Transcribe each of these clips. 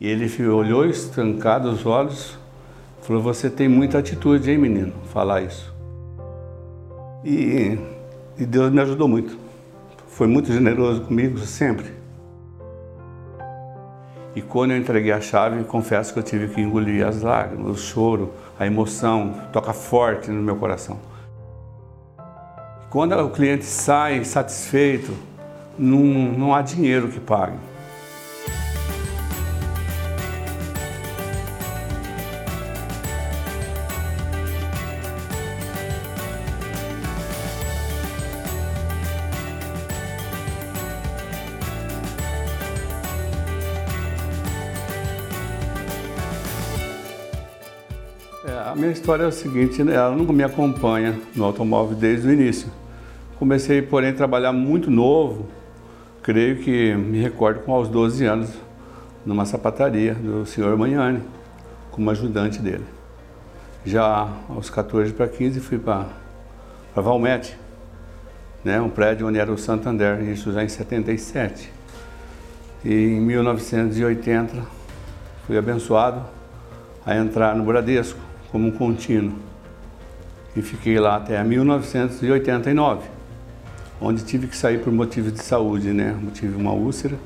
E ele olhou estancado os olhos, falou: Você tem muita atitude, hein, menino? Falar isso. E, e Deus me ajudou muito. Foi muito generoso comigo, sempre. E quando eu entreguei a chave, confesso que eu tive que engolir as lágrimas, o choro, a emoção, toca forte no meu coração. Quando o cliente sai satisfeito, não, não há dinheiro que pague. É, a minha história é o seguinte, né? ela nunca me acompanha no automóvel desde o início. Comecei, porém, a trabalhar muito novo, creio que me recordo com aos 12 anos, numa sapataria do senhor Manhane, como ajudante dele. Já aos 14 para 15 fui para Valmete, né, um prédio onde era o Santander, isso já em 77. E em 1980 fui abençoado a entrar no Bradesco como contínuo. E fiquei lá até 1989, onde tive que sair por motivos de saúde, né? Eu tive uma úlcera,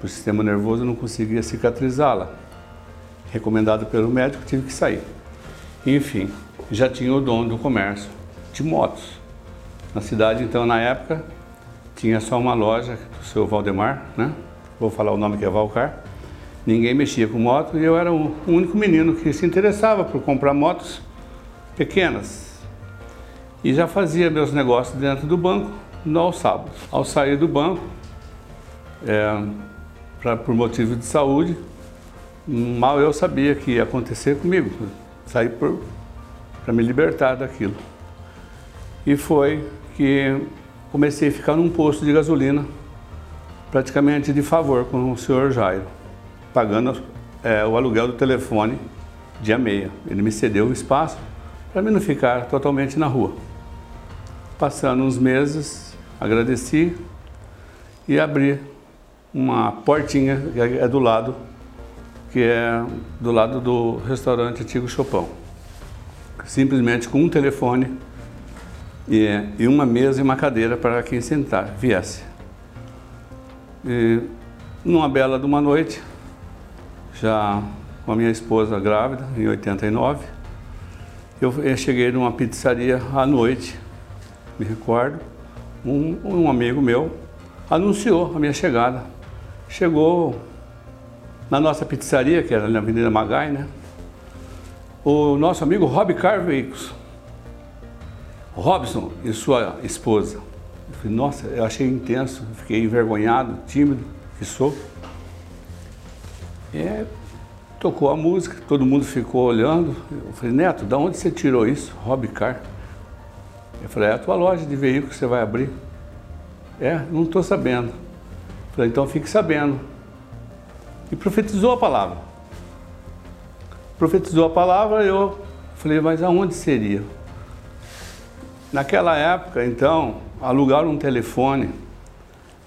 por sistema nervoso não conseguia cicatrizá-la. Recomendado pelo médico, tive que sair. Enfim, já tinha o dono do comércio de motos. Na cidade, então, na época, tinha só uma loja do seu Valdemar, né? Vou falar o nome que é Valcar Ninguém mexia com moto e eu era o único menino que se interessava por comprar motos pequenas. E já fazia meus negócios dentro do banco no aos sábados. Ao sair do banco, é, pra, por motivo de saúde, mal eu sabia que ia acontecer comigo. Saí para me libertar daquilo. E foi que comecei a ficar num posto de gasolina, praticamente de favor com o senhor Jairo pagando é, o aluguel do telefone dia meia. Ele me cedeu o espaço para mim não ficar totalmente na rua. Passando uns meses, agradeci e abri uma portinha que é do lado, que é do lado do restaurante Antigo Chopão. Simplesmente com um telefone e, e uma mesa e uma cadeira para quem sentar, viesse. E numa bela de uma noite, já com a minha esposa grávida, em 89. Eu, cheguei numa pizzaria à noite, me recordo, um, um amigo meu anunciou a minha chegada. Chegou na nossa pizzaria, que era na Avenida Magai, né? O nosso amigo Rob Car Veículos. Robson e sua esposa. Eu falei, nossa, eu achei intenso, fiquei envergonhado, tímido que sou. É, tocou a música, todo mundo ficou olhando. Eu falei, Neto, da onde você tirou isso? Hobby Car. Eu falei, é a tua loja de veículos que você vai abrir. É, não estou sabendo. Eu falei, então fique sabendo. E profetizou a palavra. Profetizou a palavra, eu falei, mas aonde seria? Naquela época, então, alugar um telefone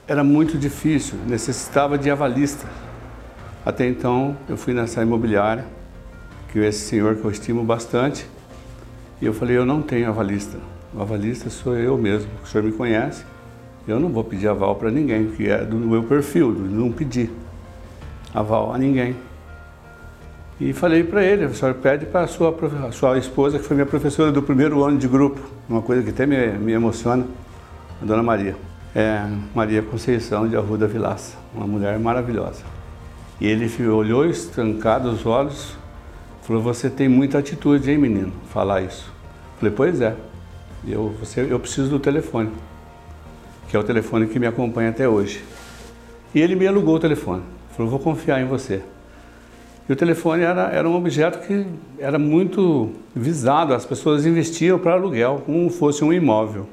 era muito difícil, necessitava de avalista. Até então, eu fui nessa imobiliária, que esse senhor que eu estimo bastante, e eu falei, eu não tenho avalista. O avalista sou eu mesmo, o senhor me conhece. Eu não vou pedir aval para ninguém, que é do meu perfil, não pedir aval a ninguém. E falei para ele, o senhor pede para a sua, a sua esposa, que foi minha professora do primeiro ano de grupo, uma coisa que até me, me emociona, a dona Maria. É Maria Conceição de Arruda Vilaça, uma mulher maravilhosa. E ele olhou estancado os olhos, falou: Você tem muita atitude, hein, menino? Falar isso. Falei: Pois é. Eu, você, eu preciso do telefone, que é o telefone que me acompanha até hoje. E ele me alugou o telefone. Falou: Vou confiar em você. E o telefone era, era um objeto que era muito visado, as pessoas investiam para aluguel, como fosse um imóvel.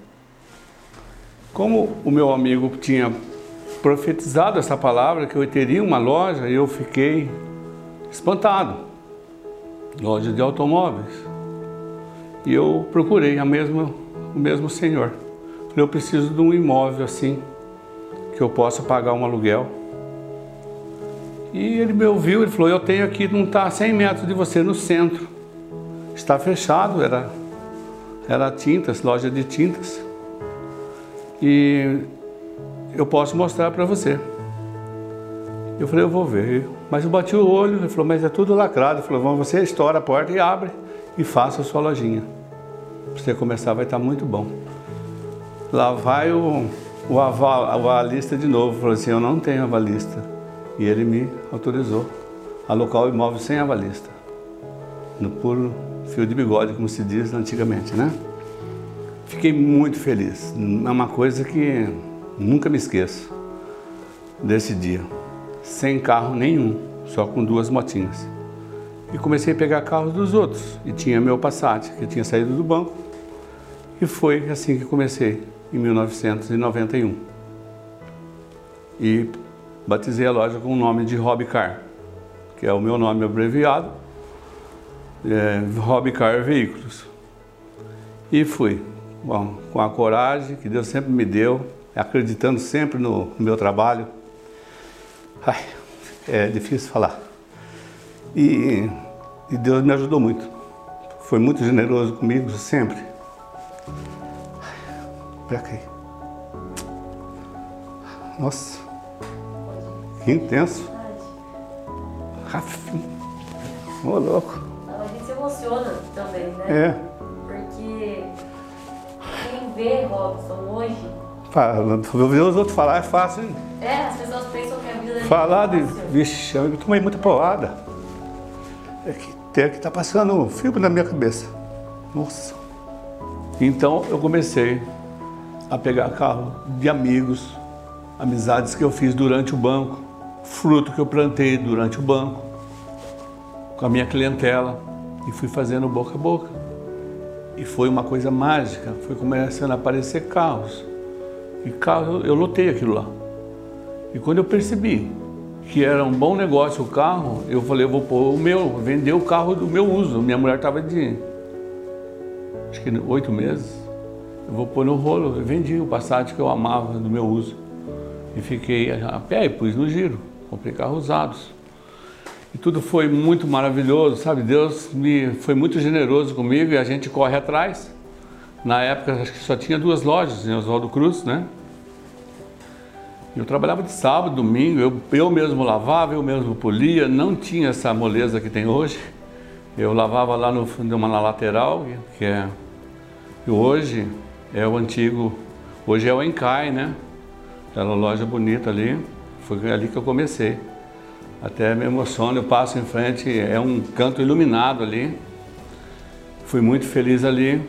Como o meu amigo tinha profetizado essa palavra que eu teria uma loja e eu fiquei espantado. Loja de automóveis. E eu procurei a mesma, o mesmo senhor. Falei, eu preciso de um imóvel assim, que eu possa pagar um aluguel. E ele me ouviu, ele falou, eu tenho aqui, não está a 100 metros de você, no centro. Está fechado, era, era tintas, loja de tintas. E eu posso mostrar para você. Eu falei, eu vou ver. Mas eu bati o olho, ele falou, mas é tudo lacrado. Ele falou, vamos, você estoura a porta e abre e faça a sua lojinha. Pra você começar vai estar muito bom. Lá vai o, o avalista de novo, falou assim, eu não tenho avalista. E ele me autorizou a alocar o imóvel sem avalista. No puro fio de bigode, como se diz antigamente, né? Fiquei muito feliz. É uma coisa que nunca me esqueço desse dia. Sem carro nenhum, só com duas motinhas. E comecei a pegar carros dos outros. E tinha meu Passat, que tinha saído do banco. E foi assim que comecei, em 1991. E batizei a loja com o nome de Hobby Car, que é o meu nome abreviado, é, Hobby Car Veículos. E fui. Bom, com a coragem que Deus sempre me deu, acreditando sempre no, meu trabalho. Ai, é difícil falar. E, e Deus me ajudou muito. Foi muito generoso comigo sempre. Pra cá. Nossa, que intenso. Ô, oh, louco. A gente se emociona também, né? É vê Robson hoje? Ouvir os outros falar é fácil, hein? É, as pessoas pensam que a vida Falar de. Vixe, eu tomei muita porrada. É que tem que tá passando um filme na minha cabeça. Nossa. Então eu comecei a pegar carro de amigos, amizades que eu fiz durante o banco, fruto que eu plantei durante o banco, com a minha clientela, e fui fazendo boca a boca. E foi uma coisa mágica, foi começando a aparecer carros. E carro, eu lotei aquilo lá. E quando eu percebi que era um bom negócio o carro, eu falei, eu vou pôr o meu, vender o carro do meu uso. Minha mulher estava de acho que oito meses. Eu vou pôr no rolo. Eu vendi o Passat que eu amava do meu uso. E fiquei a pé e pus no giro. Comprei carros usados. E tudo foi muito maravilhoso, sabe? Deus me foi muito generoso comigo e a gente corre atrás. Na época, acho que só tinha duas lojas em Oswaldo Cruz, né? Eu trabalhava de sábado, domingo, eu, eu mesmo lavava, eu mesmo polia, não tinha essa moleza que tem hoje. Eu lavava lá no, numa, na lateral, que é. Hoje é o antigo. Hoje é o Encai, né? Aquela loja bonita ali. Foi ali que eu comecei. Até me emociono, eu passo em frente, é um canto iluminado ali. Fui muito feliz ali.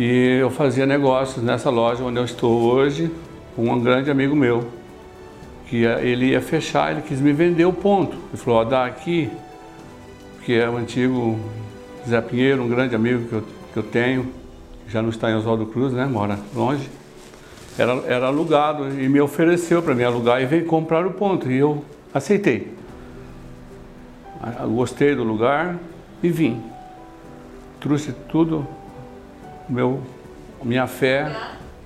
E eu fazia negócios nessa loja onde eu estou hoje com um grande amigo meu. Que ele ia fechar, ele quis me vender o ponto. Ele falou, ó, dá aqui, que é o antigo Zé Pinheiro, um grande amigo que eu, que eu tenho, já não está em Oswaldo Cruz, né? Mora longe. Era, era alugado e me ofereceu para me alugar e veio comprar o ponto. E eu Aceitei. Gostei do lugar e vim. Trouxe tudo, meu, minha fé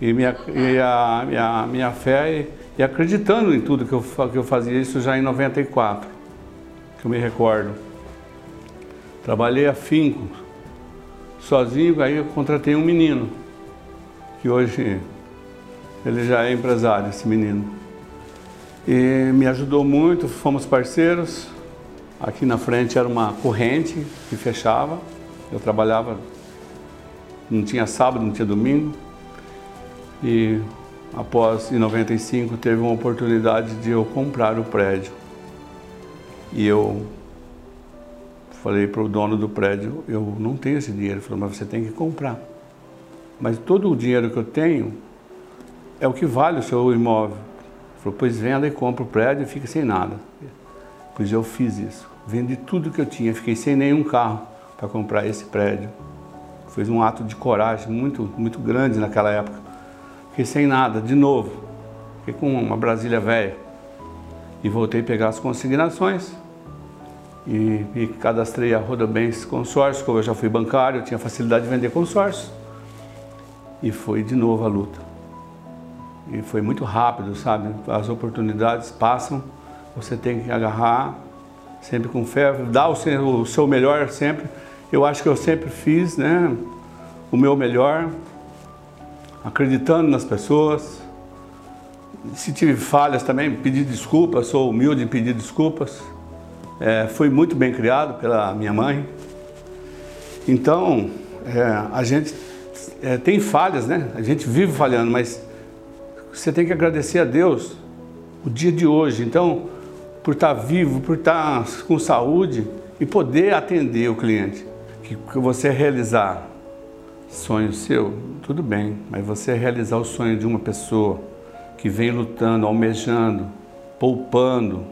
e, minha, e a minha, minha fé e, e, acreditando em tudo que eu, que eu fazia isso já em 94, que eu me recordo. Trabalhei afinco, sozinho, aí eu contratei um menino, que hoje ele já é empresário, esse menino e me ajudou muito, fomos parceiros. Aqui na frente era uma corrente que fechava. Eu trabalhava, não tinha sábado, não tinha domingo. E após em 95 teve uma oportunidade de eu comprar o prédio. E eu falei para o dono do prédio, eu não tenho esse dinheiro. Ele falou, mas você tem que comprar. Mas todo o dinheiro que eu tenho é o que vale o seu imóvel. Falou, pois venda e compra o prédio e fica sem nada. Pois eu fiz isso. Vendi tudo que eu tinha, fiquei sem nenhum carro para comprar esse prédio. Foi um ato de coragem muito, muito grande naquela época. Fiquei sem nada, de novo. Fiquei com uma Brasília velha. E voltei a pegar as consignações. E, e cadastrei a Rodobens Consórcio, como eu já fui bancário, eu tinha facilidade de vender consórcio. E foi de novo a luta. E foi muito rápido, sabe? As oportunidades passam, Você tem que agarrar sempre com fé, dar o seu melhor sempre. Eu acho que eu sempre fiz, né? O meu melhor, acreditando nas pessoas. Se tive falhas também, pedir desculpas, sou humilde em pedir desculpas. É, fui muito bem criado pela minha mãe. Então, é, a gente é, tem falhas, né? A gente vive falhando, mas você tem que agradecer a Deus o dia de hoje. Então, por estar vivo, por estar com saúde e poder atender o cliente. Que, você realizar sonho seu, tudo bem, mas você realizar o sonho de uma pessoa que vem lutando, almejando, poupando,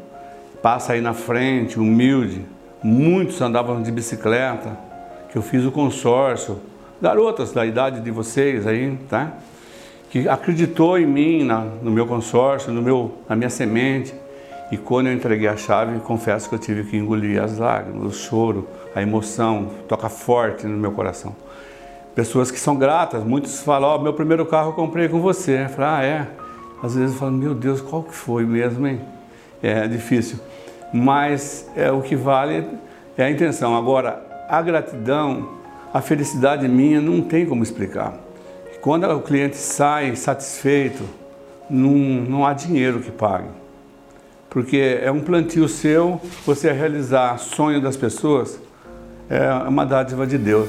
passa aí na frente, humilde. Muitos andavam de bicicleta, que eu fiz o consórcio. Garotas da idade de vocês aí, tá? Que acreditou em mim, na, no meu consórcio, no meu, na minha semente. E quando eu entreguei a chave, confesso que eu tive que engolir as lágrimas, o choro, a emoção, toca forte no meu coração. Pessoas que são gratas, muitos falam, ó, oh, meu primeiro carro eu comprei com você. Eu falo, ah, é? Às vezes eu falo, meu Deus, qual que foi mesmo, hein? É difícil. Mas é, o que vale é a intenção. Agora, a gratidão, a felicidade minha não tem como explicar. Quando o cliente sai satisfeito, não, não há dinheiro que pague porque é um plantio seu, você realizar sonho das pessoas, é uma dádiva de Deus.